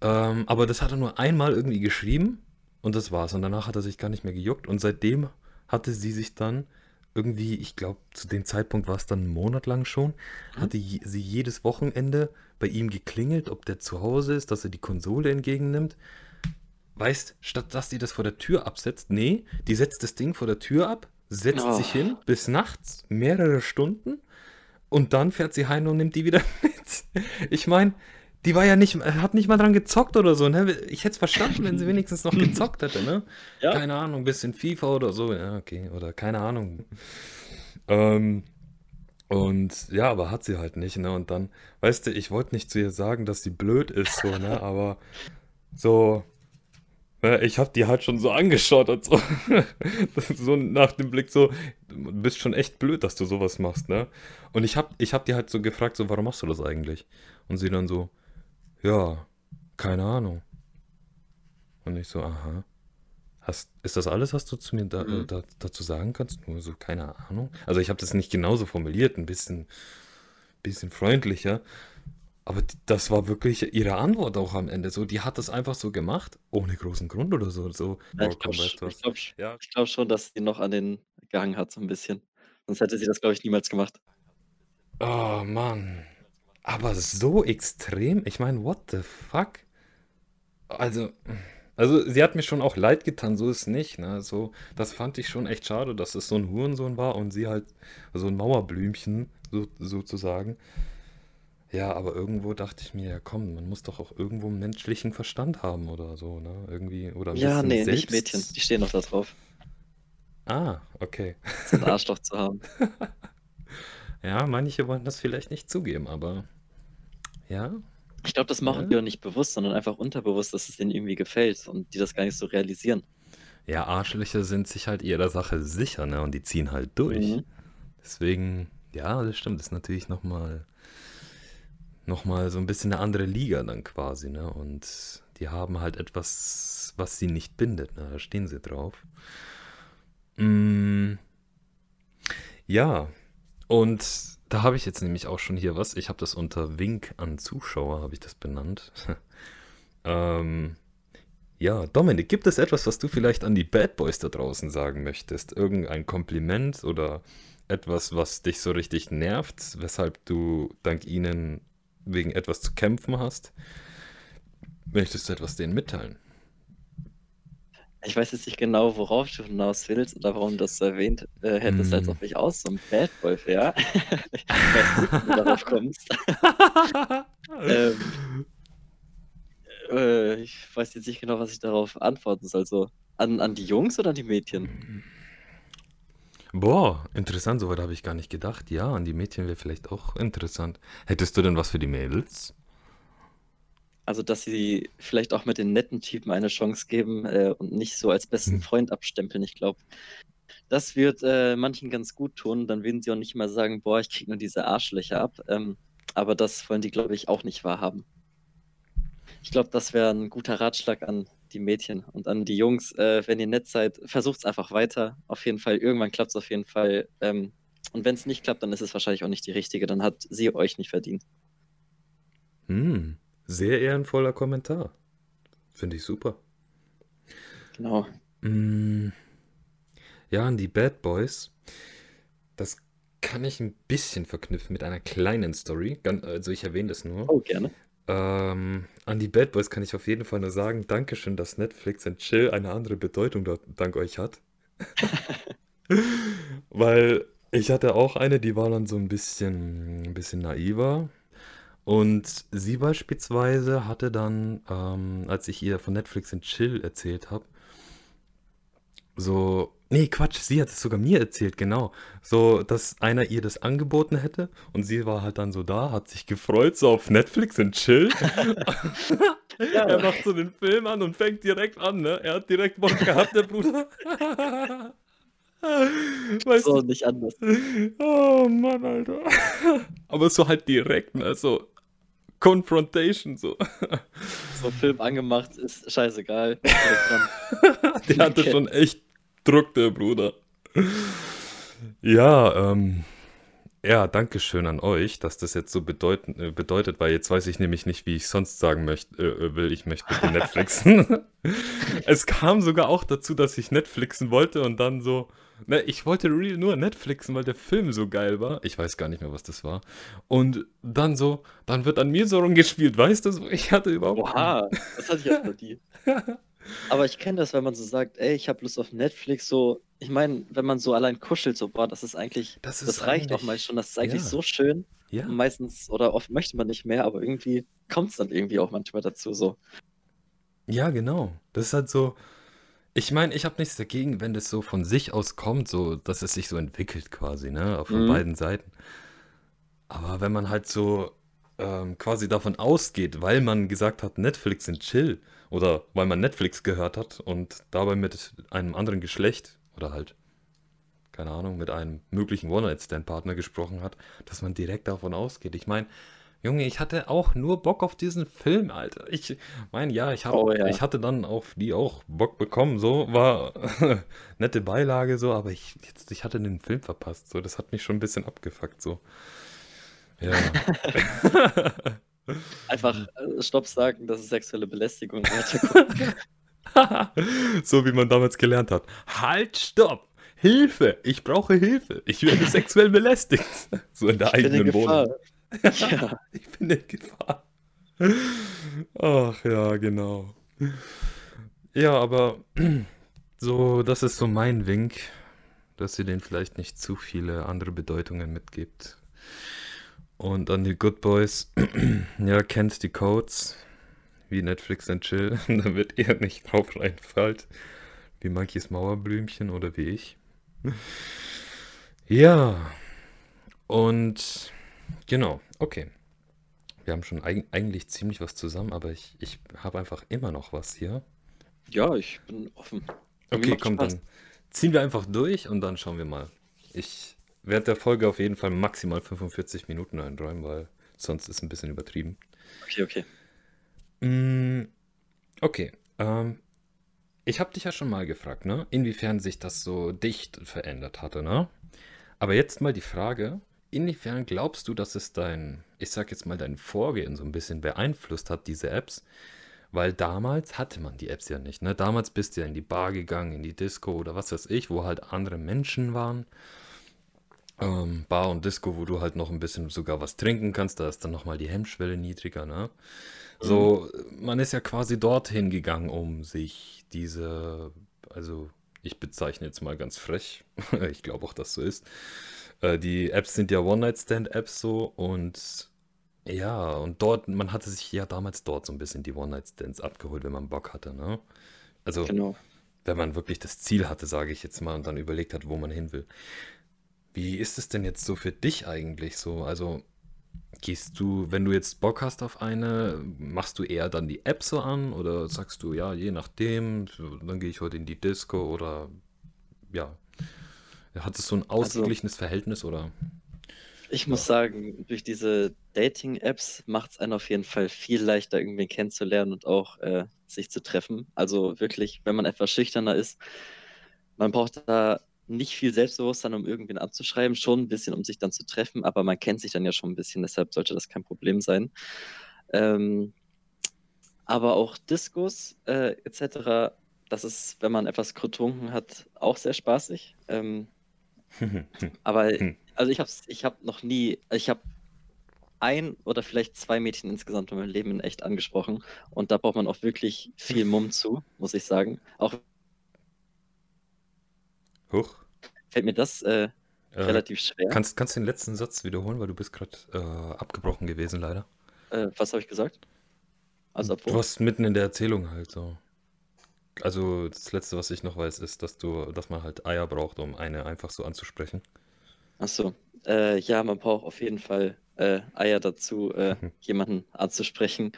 Ähm, aber das hat er nur einmal irgendwie geschrieben und das war's. Und danach hat er sich gar nicht mehr gejuckt und seitdem hatte sie sich dann irgendwie, ich glaube, zu dem Zeitpunkt war es dann einen Monat lang schon, mhm. hatte sie jedes Wochenende bei ihm geklingelt, ob der zu Hause ist, dass er die Konsole entgegennimmt. Weißt, statt dass die das vor der Tür absetzt, nee, die setzt das Ding vor der Tür ab, setzt oh. sich hin bis nachts, mehrere Stunden und dann fährt sie heim und nimmt die wieder <laughs> mit. Ich meine, die war ja nicht, hat nicht mal dran gezockt oder so, ne? Ich hätte es verstanden, wenn sie wenigstens noch gezockt hätte, ne? Ja. Keine Ahnung, bisschen FIFA oder so, ja, okay, oder keine Ahnung. Ähm, und ja, aber hat sie halt nicht, ne? Und dann, weißt du, ich wollte nicht zu ihr sagen, dass sie blöd ist, so, ne? <laughs> Aber so, ne, ich habe die halt schon so angeschaut und so. <laughs> so nach dem Blick so, du bist schon echt blöd, dass du sowas machst, ne? Und ich habe ich hab die halt so gefragt, so, warum machst du das eigentlich? Und sie dann so, ja, keine Ahnung. Und ich so, aha. Hast, ist das alles, was du zu mir da, mhm. da, dazu sagen kannst? Nur so, keine Ahnung. Also ich habe das nicht genauso formuliert, ein bisschen, bisschen freundlicher. Aber das war wirklich ihre Antwort auch am Ende. So, die hat das einfach so gemacht, ohne großen Grund oder so. so ja, ich glaube glaub, ja. glaub schon, dass sie noch an den gehangen hat, so ein bisschen. Sonst hätte sie das, glaube ich, niemals gemacht. Oh Mann. Aber so extrem? Ich meine, what the fuck? Also, also sie hat mir schon auch leid getan, so ist es nicht. Ne? So, das fand ich schon echt schade, dass es so ein Hurensohn war und sie halt so ein Mauerblümchen, so, sozusagen. Ja, aber irgendwo dachte ich mir, ja komm, man muss doch auch irgendwo einen menschlichen Verstand haben oder so, ne? Irgendwie, oder Ja, nee, nicht Mädchen, die stehen noch da drauf. Ah, okay. So ein Arschloch zu haben. <laughs> Ja, manche wollen das vielleicht nicht zugeben, aber ja. Ich glaube, das machen ja. die auch nicht bewusst, sondern einfach unterbewusst, dass es denen irgendwie gefällt und die das gar nicht so realisieren. Ja, Arschlöcher sind sich halt ihrer Sache sicher, ne? Und die ziehen halt durch. Mhm. Deswegen, ja, das stimmt, das ist natürlich nochmal noch mal so ein bisschen eine andere Liga dann quasi, ne? Und die haben halt etwas, was sie nicht bindet, ne? Da stehen sie drauf. Mm, ja, und da habe ich jetzt nämlich auch schon hier was. Ich habe das unter Wink an Zuschauer, habe ich das benannt. <laughs> ähm, ja, Dominik, gibt es etwas, was du vielleicht an die Bad Boys da draußen sagen möchtest? Irgendein Kompliment oder etwas, was dich so richtig nervt, weshalb du dank ihnen wegen etwas zu kämpfen hast? Möchtest du etwas denen mitteilen? Ich weiß jetzt nicht genau, worauf du hinaus willst oder warum du das erwähnt äh, hättest, als ob ich auch so ein Bad Boy wäre. <laughs> ich weiß nicht, wie du darauf kommst. <laughs> ähm, äh, ich weiß jetzt nicht genau, was ich darauf antworten soll. So, an, an die Jungs oder an die Mädchen? Boah, interessant, soweit habe ich gar nicht gedacht. Ja, an die Mädchen wäre vielleicht auch interessant. Hättest du denn was für die Mädels? Also, dass sie vielleicht auch mit den netten Typen eine Chance geben äh, und nicht so als besten hm. Freund abstempeln. Ich glaube, das wird äh, manchen ganz gut tun. Dann würden sie auch nicht mal sagen, boah, ich kriege nur diese Arschlöcher ab. Ähm, aber das wollen die, glaube ich, auch nicht wahrhaben. Ich glaube, das wäre ein guter Ratschlag an die Mädchen und an die Jungs. Äh, wenn ihr nett seid, versucht es einfach weiter. Auf jeden Fall, irgendwann klappt es auf jeden Fall. Ähm, und wenn es nicht klappt, dann ist es wahrscheinlich auch nicht die richtige. Dann hat sie euch nicht verdient. Hm. Sehr ehrenvoller Kommentar. Finde ich super. Genau. Mm, ja, und die Bad Boys, das kann ich ein bisschen verknüpfen mit einer kleinen Story. Also ich erwähne das nur. Oh, gerne. Ähm, an die Bad Boys kann ich auf jeden Fall nur sagen, Dankeschön, dass Netflix and Chill eine andere Bedeutung dort dank euch hat. <laughs> Weil ich hatte auch eine, die war dann so ein bisschen, ein bisschen naiver. Und sie beispielsweise hatte dann, ähm, als ich ihr von Netflix in Chill erzählt habe, so, nee, Quatsch, sie hat es sogar mir erzählt, genau. So, dass einer ihr das angeboten hätte und sie war halt dann so da, hat sich gefreut, so auf Netflix in Chill. <laughs> ja. Er macht so den Film an und fängt direkt an, ne? Er hat direkt Bock gehabt, der Bruder. <laughs> Weißt so, du? nicht anders. Oh Mann, Alter. <laughs> Aber so halt direkt, ne? So Confrontation, so. <laughs> So Film angemacht, ist scheißegal. <laughs> der hatte schon echt Druck, der Bruder. Ja, ähm, ja, danke schön an euch, dass das jetzt so bedeuten, äh, bedeutet, weil jetzt weiß ich nämlich nicht, wie ich sonst sagen möchte, äh, äh will, ich möchte Netflixen. <laughs> es kam sogar auch dazu, dass ich Netflixen wollte und dann so, ne, ich wollte real nur Netflixen, weil der Film so geil war. Ich weiß gar nicht mehr, was das war. Und dann so, dann wird an mir so rumgespielt, weißt du? Ich hatte überhaupt. Oha, das hatte ich erst noch nie. <laughs> Aber ich kenne das, wenn man so sagt, ey, ich habe Lust auf Netflix, so, ich meine, wenn man so allein kuschelt, so, boah, das ist eigentlich, das, ist das reicht auch mal schon, das ist eigentlich ja. so schön. Ja. meistens oder oft möchte man nicht mehr, aber irgendwie kommt es dann irgendwie auch manchmal dazu, so. Ja, genau. Das ist halt so, ich meine, ich habe nichts dagegen, wenn das so von sich aus kommt, so, dass es sich so entwickelt quasi, ne, auf mhm. beiden Seiten. Aber wenn man halt so ähm, quasi davon ausgeht, weil man gesagt hat, Netflix sind chill, oder weil man Netflix gehört hat und dabei mit einem anderen Geschlecht oder halt, keine Ahnung, mit einem möglichen One-Night-Stand-Partner gesprochen hat, dass man direkt davon ausgeht. Ich meine, Junge, ich hatte auch nur Bock auf diesen Film, Alter. Ich meine, ja, ich, hab, oh, ja. ich hatte dann auf die auch Bock bekommen, so, war <laughs> nette Beilage, so, aber ich, jetzt, ich hatte den Film verpasst, so, das hat mich schon ein bisschen abgefuckt, so. Ja. <laughs> Einfach äh, Stopp sagen, das ist sexuelle Belästigung. <laughs> so wie man damals gelernt hat. Halt, stopp! Hilfe! Ich brauche Hilfe! Ich werde sexuell belästigt. So in der ich eigenen Wohnung. <laughs> ja, ich bin in Gefahr. Ach ja, genau. Ja, aber <clears throat> so, das ist so mein Wink, dass ihr den vielleicht nicht zu viele andere Bedeutungen mitgibt. Und an die Good Boys, <clears throat> ja, kennt die Codes, wie Netflix and Chill, <laughs> damit ihr nicht drauf reinfallt, wie Monkeys Mauerblümchen oder wie ich. Ja, und genau, okay. Wir haben schon eig eigentlich ziemlich was zusammen, aber ich, ich habe einfach immer noch was hier. Ja, ich bin offen. Okay, komm, Spaß. dann ziehen wir einfach durch und dann schauen wir mal. Ich werde der Folge auf jeden Fall maximal 45 Minuten einräumen, weil sonst ist es ein bisschen übertrieben. Okay, okay. Mm, okay. Ähm, ich habe dich ja schon mal gefragt, ne? Inwiefern sich das so dicht verändert hatte, ne? Aber jetzt mal die Frage, inwiefern glaubst du, dass es dein, ich sag jetzt mal, dein Vorgehen so ein bisschen beeinflusst hat, diese Apps? Weil damals hatte man die Apps ja nicht, ne? Damals bist du ja in die Bar gegangen, in die Disco oder was weiß ich, wo halt andere Menschen waren ähm, Bar und Disco, wo du halt noch ein bisschen sogar was trinken kannst, da ist dann nochmal die Hemmschwelle niedriger, ne? So, mhm. man ist ja quasi dorthin gegangen, um sich diese, also ich bezeichne jetzt mal ganz frech, <laughs> ich glaube auch, dass so ist. Äh, die Apps sind ja One-Night-Stand-Apps so und ja, und dort, man hatte sich ja damals dort so ein bisschen die One-Night-Stands abgeholt, wenn man Bock hatte, ne? Also, genau. wenn man wirklich das Ziel hatte, sage ich jetzt mal, und dann überlegt hat, wo man hin will. Wie ist es denn jetzt so für dich eigentlich so? Also gehst du, wenn du jetzt Bock hast auf eine, machst du eher dann die App so an oder sagst du, ja, je nachdem, dann gehe ich heute in die Disco oder ja. Hat es so ein also ausgeglichenes also, Verhältnis oder? Ich muss sagen, durch diese Dating-Apps macht es einen auf jeden Fall viel leichter, irgendwen kennenzulernen und auch äh, sich zu treffen. Also wirklich, wenn man etwas schüchterner ist, man braucht da nicht viel Selbstbewusstsein, um irgendwen abzuschreiben, schon ein bisschen, um sich dann zu treffen, aber man kennt sich dann ja schon ein bisschen, deshalb sollte das kein Problem sein. Ähm, aber auch Discos äh, etc., das ist, wenn man etwas getrunken hat, auch sehr spaßig. Ähm, <laughs> aber also ich habe ich hab noch nie, ich habe ein oder vielleicht zwei Mädchen insgesamt in meinem Leben echt angesprochen und da braucht man auch wirklich viel Mumm zu, muss ich sagen. Auch Huch. Fällt mir das äh, äh, relativ schwer. Kannst, kannst du den letzten Satz wiederholen, weil du bist gerade äh, abgebrochen gewesen, leider. Äh, was habe ich gesagt? Also, du warst mitten in der Erzählung halt so. Also das letzte, was ich noch weiß, ist, dass du, dass man halt Eier braucht, um eine einfach so anzusprechen. Ach so. Äh, ja, man braucht auf jeden Fall äh, Eier dazu, äh, mhm. jemanden anzusprechen,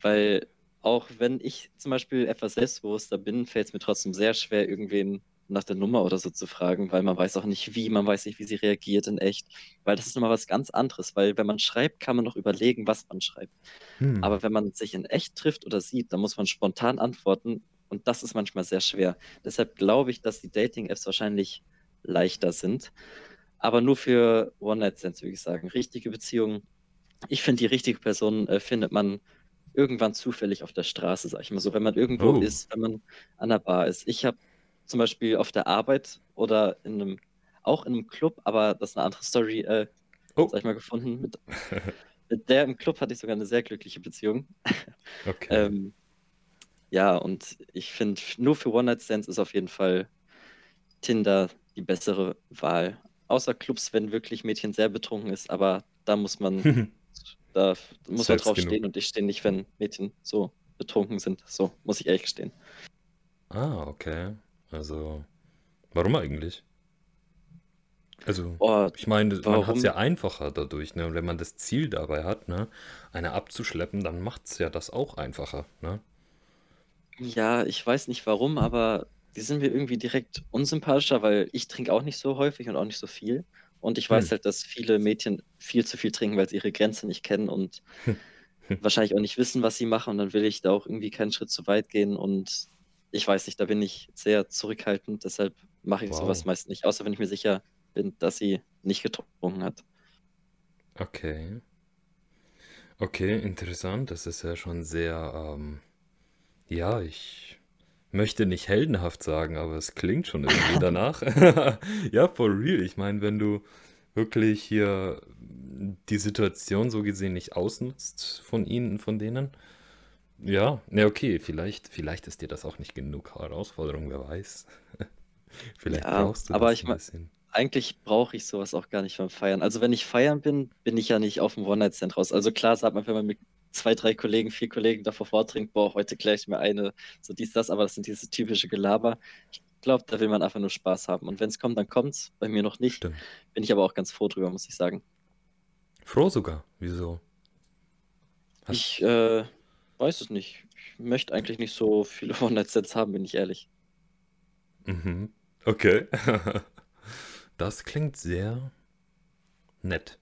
weil auch wenn ich zum Beispiel etwas selbstbewusster bin, fällt es mir trotzdem sehr schwer, irgendwen nach der Nummer oder so zu fragen, weil man weiß auch nicht wie, man weiß nicht, wie sie reagiert in echt. Weil das ist nochmal was ganz anderes, weil wenn man schreibt, kann man noch überlegen, was man schreibt. Hm. Aber wenn man sich in echt trifft oder sieht, dann muss man spontan antworten und das ist manchmal sehr schwer. Deshalb glaube ich, dass die Dating-Apps wahrscheinlich leichter sind. Aber nur für One-Night-Stands, würde ich sagen. Richtige Beziehungen. Ich finde, die richtige Person äh, findet man irgendwann zufällig auf der Straße, sag ich mal so, wenn man irgendwo oh. ist, wenn man an der Bar ist. Ich habe zum Beispiel auf der Arbeit oder in einem, auch in einem Club, aber das ist eine andere Story, äh, oh. sag ich mal, gefunden. Mit, mit <laughs> der im Club hatte ich sogar eine sehr glückliche Beziehung. Okay. <laughs> ähm, ja, und ich finde, nur für One-Night-Stands ist auf jeden Fall Tinder die bessere Wahl. Außer Clubs, wenn wirklich Mädchen sehr betrunken ist, aber da muss man, <laughs> da muss man drauf genug. stehen und ich stehe nicht, wenn Mädchen so betrunken sind. So, muss ich ehrlich gestehen. Ah, okay. Also, warum eigentlich? Also, oh, ich meine, man hat es ja einfacher dadurch, ne? Und wenn man das Ziel dabei hat, ne, eine abzuschleppen, dann macht es ja das auch einfacher, ne? Ja, ich weiß nicht warum, aber die sind mir irgendwie direkt unsympathischer, weil ich trinke auch nicht so häufig und auch nicht so viel. Und ich weiß Hm. halt, dass viele Mädchen viel zu viel trinken, weil sie ihre Grenze nicht kennen und <laughs> wahrscheinlich auch nicht wissen, was sie machen. Und dann will ich da auch irgendwie keinen Schritt zu weit gehen. Und ich weiß nicht, da bin ich sehr zurückhaltend. Deshalb mache ich sowas meist nicht, außer wenn ich mir sicher bin, dass sie nicht getrunken hat. Okay. Okay, interessant. Das ist ja schon sehr, ähm, ja, ich möchte nicht heldenhaft sagen, aber es klingt schon irgendwie <laughs> danach. <laughs> Ja, for real. Ich meine, wenn du wirklich hier die Situation so gesehen nicht ausnutzt von ihnen, von denen. Ja, ne, okay, vielleicht, vielleicht ist dir das auch nicht genug Herausforderung, wer weiß. <laughs> Vielleicht Ja, brauchst du aber das ich ein meine, eigentlich brauche ich sowas auch gar nicht beim Feiern. Also wenn ich feiern bin, bin ich ja nicht auf dem One-Night-Stand raus. Also klar sagt man, wenn man mit zwei, drei Kollegen, vier Kollegen davor vortrinkt, boah, heute kläre ich mir eine, so dies, das, aber das sind diese typische Gelaber. Ich glaube, da will man einfach nur Spaß haben. Und wenn es kommt, dann kommt es. Bei mir noch nicht. Stimmt. Bin ich aber auch ganz froh drüber, muss ich sagen. Froh sogar? Wieso? Hast ich äh, weiß es nicht. Ich möchte eigentlich nicht so viele <laughs> One-Night-Stands haben, bin ich ehrlich. Mhm. Okay. <laughs> das klingt sehr nett.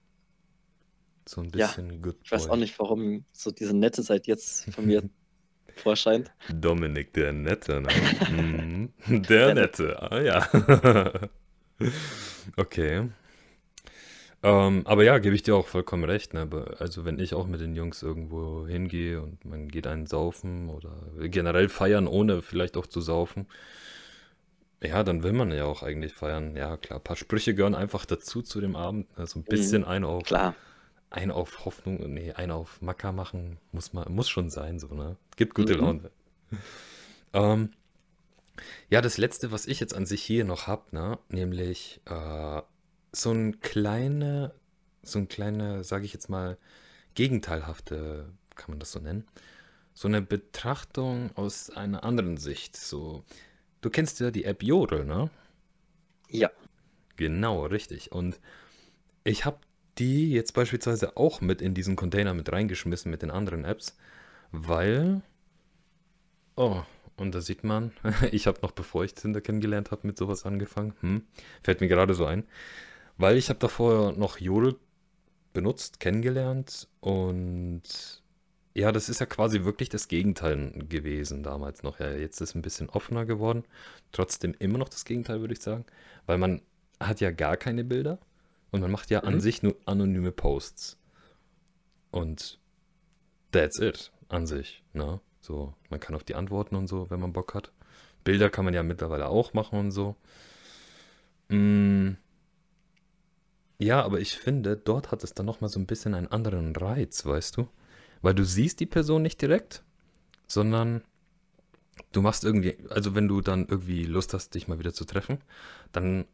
So ein bisschen ja, Good Ich weiß auch nicht, warum so diese Nette seit jetzt von mir <laughs> vorscheint. Dominik, der Nette, ne? <laughs> Der, der Nette, ah ja. <laughs> okay. Ähm, aber ja, gebe ich dir auch vollkommen recht. Ne? Also wenn ich auch mit den Jungs irgendwo hingehe und man geht einen saufen oder generell feiern, ohne vielleicht auch zu saufen, ja, dann will man ja auch eigentlich feiern. Ja, klar, ein paar Sprüche gehören einfach dazu zu dem Abend. Ne? So ein mhm. bisschen mhm, ein auf klar ein auf Hoffnung, nee, ein auf Macker machen, muss man, muss schon sein, so, ne? Gibt gute mhm. Laune. ähm, ja, das letzte, was ich jetzt an sich hier noch habe, ne, nämlich äh, so ein kleine, so ein kleine, sage ich jetzt mal, gegenteilhafte, kann man das so nennen? So eine Betrachtung aus einer anderen Sicht. So, du kennst ja die App Jodel, ne? Ja. Genau, richtig. Und ich habe die jetzt beispielsweise auch mit in diesen Container mit reingeschmissen mit den anderen Apps, weil... Oh, und da sieht man, <laughs> ich habe noch bevor ich Tinder kennengelernt habe, mit sowas angefangen. Hm, fällt mir gerade so ein. Weil ich habe davor noch Jodel benutzt, kennengelernt und ja, das ist ja quasi wirklich das Gegenteil gewesen damals noch. Ja, jetzt ist es ein bisschen offener geworden. Trotzdem immer noch das Gegenteil, würde ich sagen. Weil man hat ja gar keine Bilder. Und man macht ja mhm. an sich nur anonyme Posts. Und that's it an sich. Ne? So, man kann auf die antworten und so, wenn man Bock hat. Bilder kann man ja mittlerweile auch machen und so. Mm, ja, aber ich finde, dort hat es dann nochmal so ein bisschen einen anderen Reiz, weißt du? Weil du siehst die Person nicht direkt, sondern du machst irgendwie, also wenn du dann irgendwie Lust hast, dich mal wieder zu treffen, dann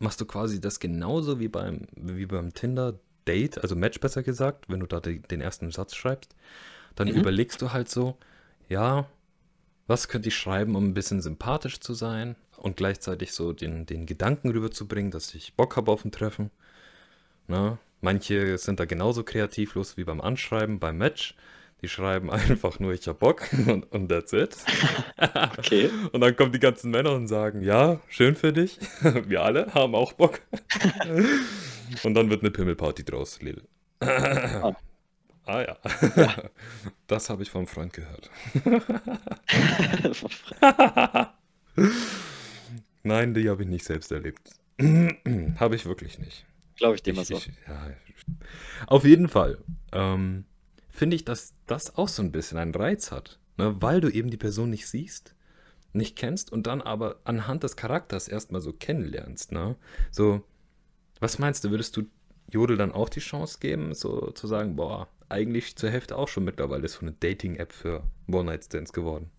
machst du quasi das genauso wie beim, wie beim Tinder-Date, also Match besser gesagt, wenn du da die, den ersten Satz schreibst. Dann mhm. überlegst du halt so, ja, was könnte ich schreiben, um ein bisschen sympathisch zu sein und gleichzeitig so den, den Gedanken rüberzubringen, dass ich Bock habe auf ein Treffen. Na, ne? manche sind da genauso kreativlos wie beim Anschreiben, beim Match. Die schreiben <laughs> einfach nur, ich hab Bock und, und that's it. <laughs> okay. <laughs> Und dann kommen die ganzen Männer und sagen, ja, schön für dich. Wir alle haben auch Bock. und dann wird eine Pimmelparty draus, Lil. ah. ah ja. ja. Das habe ich vom Freund gehört. Nein, die habe ich nicht selbst erlebt. <clears throat> habe ich wirklich nicht. Glaube ich dir mal so. Ich, ja, auf jeden Fall. Ähm, finde ich, dass das auch so ein bisschen einen Reiz hat, ne? weil du eben die Person nicht siehst, nicht kennst und dann aber anhand des Charakters erstmal so kennenlernst. Ne? So, was meinst du, würdest du Jodel dann auch die Chance geben, so zu sagen, boah, eigentlich zur Hälfte auch schon mittlerweile so eine Dating-App für One-Night-Stands geworden?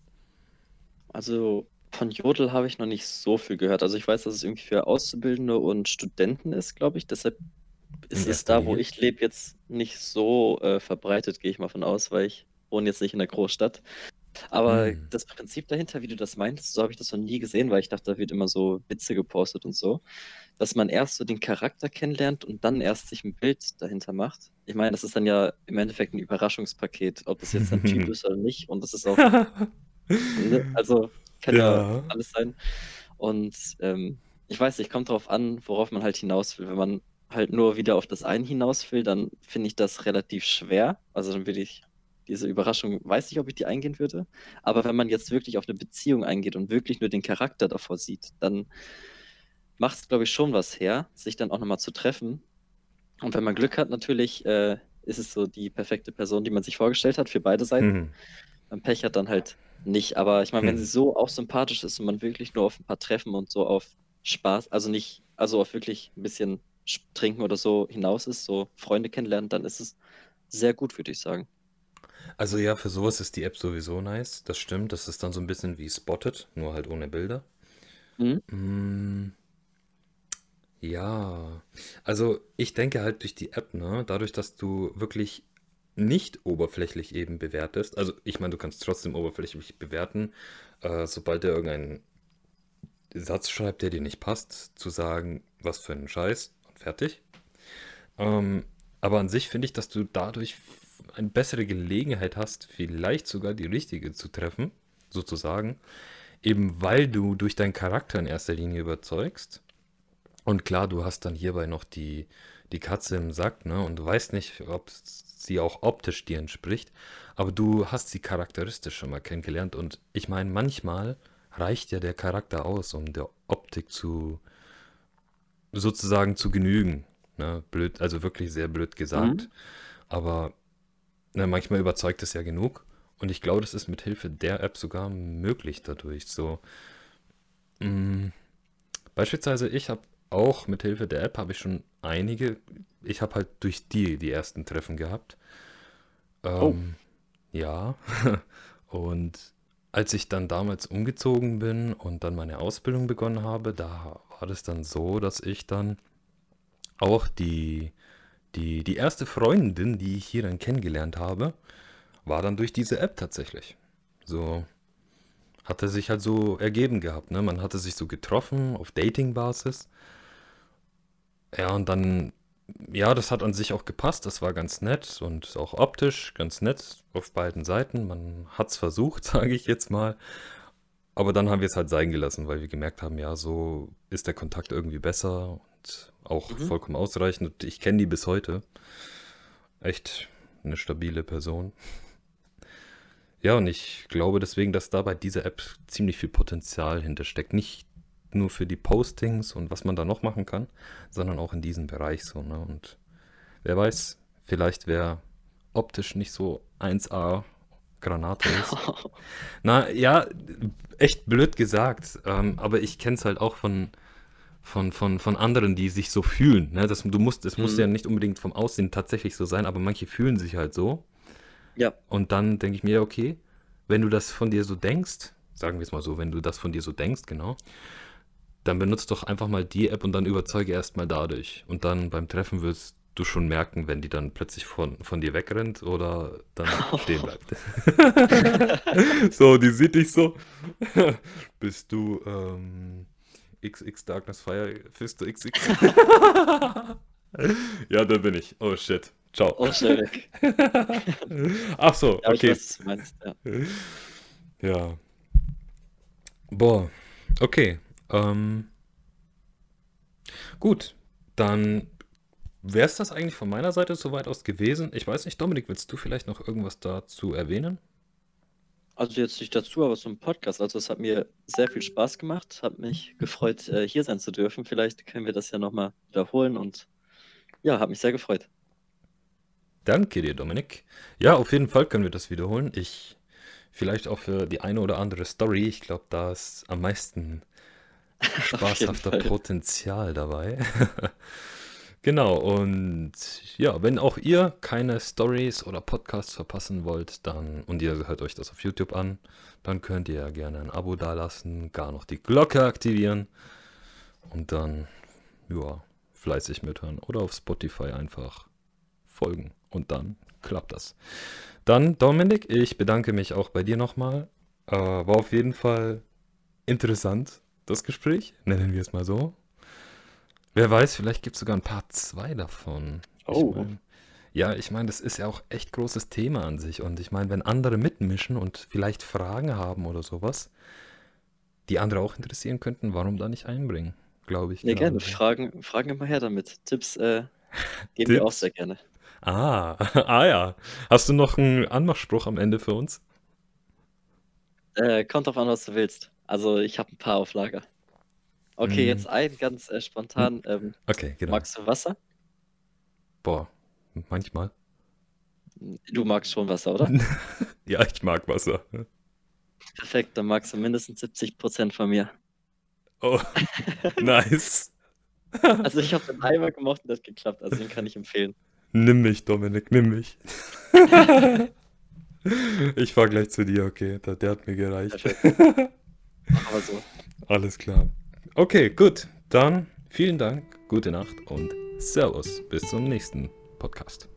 Also von Jodel habe ich noch nicht so viel gehört. Also ich weiß, dass es irgendwie für Auszubildende und Studenten ist, glaube ich. Deshalb ist es da, wo ich lebe, jetzt nicht so äh, verbreitet, gehe ich mal von aus, weil ich wohne jetzt nicht in der Großstadt. Aber hm. das Prinzip dahinter, wie du das meintest, so habe ich das noch nie gesehen, weil ich dachte, da wird immer so Witze gepostet und so. Dass man erst so den Charakter kennenlernt und dann erst sich ein Bild dahinter macht. Ich meine, das ist dann ja im Endeffekt ein Überraschungspaket, ob das jetzt ein Typ <laughs> ist oder nicht. Und das ist auch. <laughs> ne? Also kann ja. ja alles sein. Und ähm, ich weiß nicht, kommt darauf an, worauf man halt hinaus will. Wenn man halt nur wieder auf das eine hinaus will, dann finde ich das relativ schwer. Also dann würde ich diese Überraschung, weiß nicht, ob ich die eingehen würde. Aber wenn man jetzt wirklich auf eine Beziehung eingeht und wirklich nur den Charakter davor sieht, dann macht es, glaube ich, schon was her, sich dann auch nochmal zu treffen. Und wenn man Glück hat, natürlich äh, ist es so die perfekte Person, die man sich vorgestellt hat für beide Seiten. Mhm. Man Pech hat dann halt nicht. Aber ich meine, mhm. wenn sie so auch sympathisch ist und man wirklich nur auf ein paar Treffen und so auf Spaß, also nicht, also auf wirklich ein bisschen trinken oder so hinaus ist, so Freunde kennenlernen, dann ist es sehr gut, würde ich sagen. Also ja, für sowas ist die App sowieso nice. Das stimmt. Das ist dann so ein bisschen wie Spotted, nur halt ohne Bilder. Mhm. Mm, ja, also ich denke halt durch die App, ne, dadurch, dass du wirklich nicht oberflächlich eben bewertest, also ich meine, du kannst trotzdem oberflächlich bewerten, äh, sobald er irgendeinen Satz schreibt, der dir nicht passt, zu sagen, was für ein Scheiß, fertig. Ähm, aber an sich finde ich, dass du dadurch eine bessere Gelegenheit hast, vielleicht sogar die richtige zu treffen, sozusagen. Eben weil du durch deinen Charakter in erster Linie überzeugst. Und klar, du hast dann hierbei noch die, die Katze im Sack, ne? Und du weißt nicht, ob sie auch optisch dir entspricht. Aber du hast sie charakteristisch schon mal kennengelernt. Und ich meine, manchmal reicht ja der Charakter aus, um der Optik zu, sozusagen zu genügen. Ne? Blöd, also wirklich sehr blöd gesagt. Mhm. Aber ne, manchmal überzeugt es ja genug. Und ich glaube, das ist mit Hilfe der App sogar möglich dadurch. So, mh, mm, beispielsweise, ich habe auch mit Hilfe der App habe ich schon einige. Ich habe halt durch die die ersten Treffen gehabt. Oh. Ähm, oh. Ja. <laughs> und als ich dann damals umgezogen bin und dann meine Ausbildung begonnen habe, da war das dann so, dass ich dann auch die, die, die erste Freundin, die ich hier dann kennengelernt habe, war dann durch diese App tatsächlich. So hatte sich halt so ergeben gehabt. Ne? Man hatte sich so getroffen auf Dating-Basis. Ja, und dann, ja, das hat an sich auch gepasst. Das war ganz nett und auch optisch ganz nett auf beiden Seiten. Man hat es versucht, <laughs> sage ich jetzt mal. Aber dann haben wir es halt sein gelassen, weil wir gemerkt haben, ja, so ist der Kontakt irgendwie besser und auch mhm. vollkommen ausreichend. Und ich kenne die bis heute. Echt eine stabile Person. Ja, und ich glaube deswegen, dass da bei dieser App ziemlich viel Potenzial hintersteckt. Nicht nur für die Postings und was man da noch machen kann, sondern auch in diesem Bereich so. Ne? Und wer weiß, vielleicht wäre optisch nicht so 1A Granate ist. <laughs> Na ja, echt blöd gesagt. Ähm, aber ich kenne es halt auch von, von, von, von anderen, die sich so fühlen. Ne? Das, du musst, es mhm. muss ja nicht unbedingt vom Aussehen tatsächlich so sein, aber manche fühlen sich halt so. Ja. Und dann denke ich mir, okay, wenn du das von dir so denkst, sagen wir es mal so, wenn du das von dir so denkst, genau, dann benutzt doch einfach mal die App und dann überzeuge erst mal dadurch. Und dann beim Treffen wirst du schon merken, wenn die dann plötzlich von, von dir wegrennt oder dann <laughs> stehen bleibt. <laughs> so, die sieht dich so. <laughs> Bist du ähm, XX Darkness Fire Fisto XX? ja, da bin ich. Oh shit. Ciao. Oh, schnell weg. Ach so, Ja, okay. weiß, meinst. Ja. Ja. Boah, okay. Ähm, gut, dann wäre es das eigentlich von meiner Seite soweit aus gewesen. Ich weiß nicht, Dominik, willst du vielleicht noch irgendwas dazu erwähnen? Also jetzt nicht dazu, aber so ein Podcast. Also es hat mir sehr viel Spaß gemacht, hat mich gefreut, äh, hier sein zu dürfen. Vielleicht können wir das ja nochmal wiederholen und ja, hat mich sehr gefreut. Danke dir, Dominik. Ja, auf jeden Fall können wir das wiederholen. Ich vielleicht auch für die eine oder andere Story. Ich glaube, da ist am meisten <laughs> spaßhafter. Potenzial dabei. <laughs> Genau, und ja, wenn auch ihr keine Stories oder Podcasts verpassen wollt, dann und ihr hört euch das auf YouTube an, dann könnt ihr ja gerne ein Abo dalassen, gar noch die Glocke aktivieren und dann ja, fleißig mithören oder auf Spotify einfach folgen und dann klappt das. Dann Dominik, ich bedanke mich auch bei dir nochmal. Äh, war auf jeden Fall interessant, das Gespräch, nennen wir es mal so. Wer weiß, vielleicht gibt es sogar ein Part 2 davon. Ich Oh. mein, ja, ich meine, das ist ja auch echt großes Thema an sich. Und ich meine, wenn andere mitmischen und vielleicht Fragen haben oder sowas, die andere auch interessieren könnten, warum da nicht einbringen? Glaube ich. Ja, gerne. Fragen, Fragen immer her damit. Tipps äh, geben wir auch Tipps? sehr gerne. Ah, <laughs> ah ja. Hast du noch einen Anmachspruch am Ende für uns? Äh, kommt drauf an, was du willst. Also ich habe ein paar auf Lager. Okay, Hm. jetzt ein ganz äh, spontan. Ähm, Okay, genau. magst du Wasser? Boah, manchmal. Du magst schon Wasser, oder? <laughs> Ja, ich mag Wasser. Perfekt, dann magst du mindestens 70% von mir. Oh, <laughs> nice. Also ich habe den einmal gemocht und das hat geklappt, also den kann ich empfehlen. Nimm mich, Dominik, nimm mich. <laughs> Ich fahr gleich zu dir, okay. Der, der hat mir gereicht. Aber so. Alles klar. Okay, gut. Dann vielen Dank, gute Nacht und Servus. Bis zum nächsten Podcast.